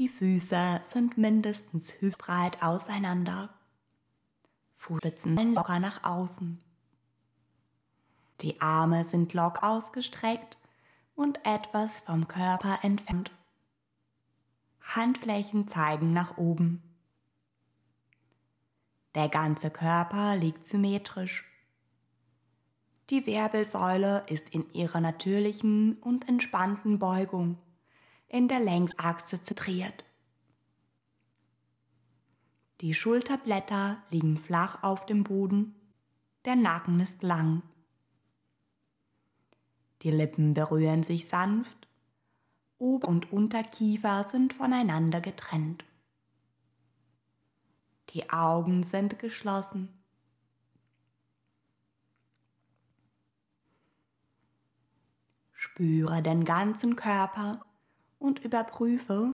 Die Füße sind mindestens hüftbreit auseinander. Fußspitzen locker nach außen. Die Arme sind lock ausgestreckt und etwas vom Körper entfernt. Handflächen zeigen nach oben. Der ganze Körper liegt symmetrisch. Die Wirbelsäule ist in ihrer natürlichen und entspannten Beugung in der Längsachse zentriert. Die Schulterblätter liegen flach auf dem Boden, der Nacken ist lang. Die Lippen berühren sich sanft, Ober- und Unterkiefer sind voneinander getrennt. Die Augen sind geschlossen. Spüre den ganzen Körper und überprüfe,